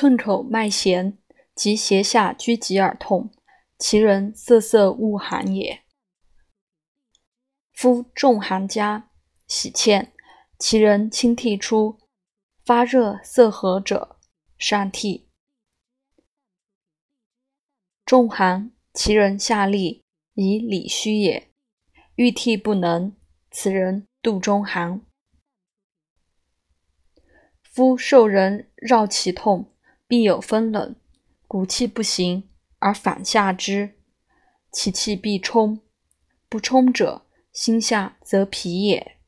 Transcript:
寸口脉弦及胁下拘急而痛，其人瑟瑟恶寒也。夫重寒家喜欠，其人清涕出，发热色合者，善涕。重寒，其人下利，以理虚也，欲涕不能，此人肚中寒。夫受人绕其痛，必有风冷，骨气不行而反下之，其气必冲，不冲者，心下则疲也。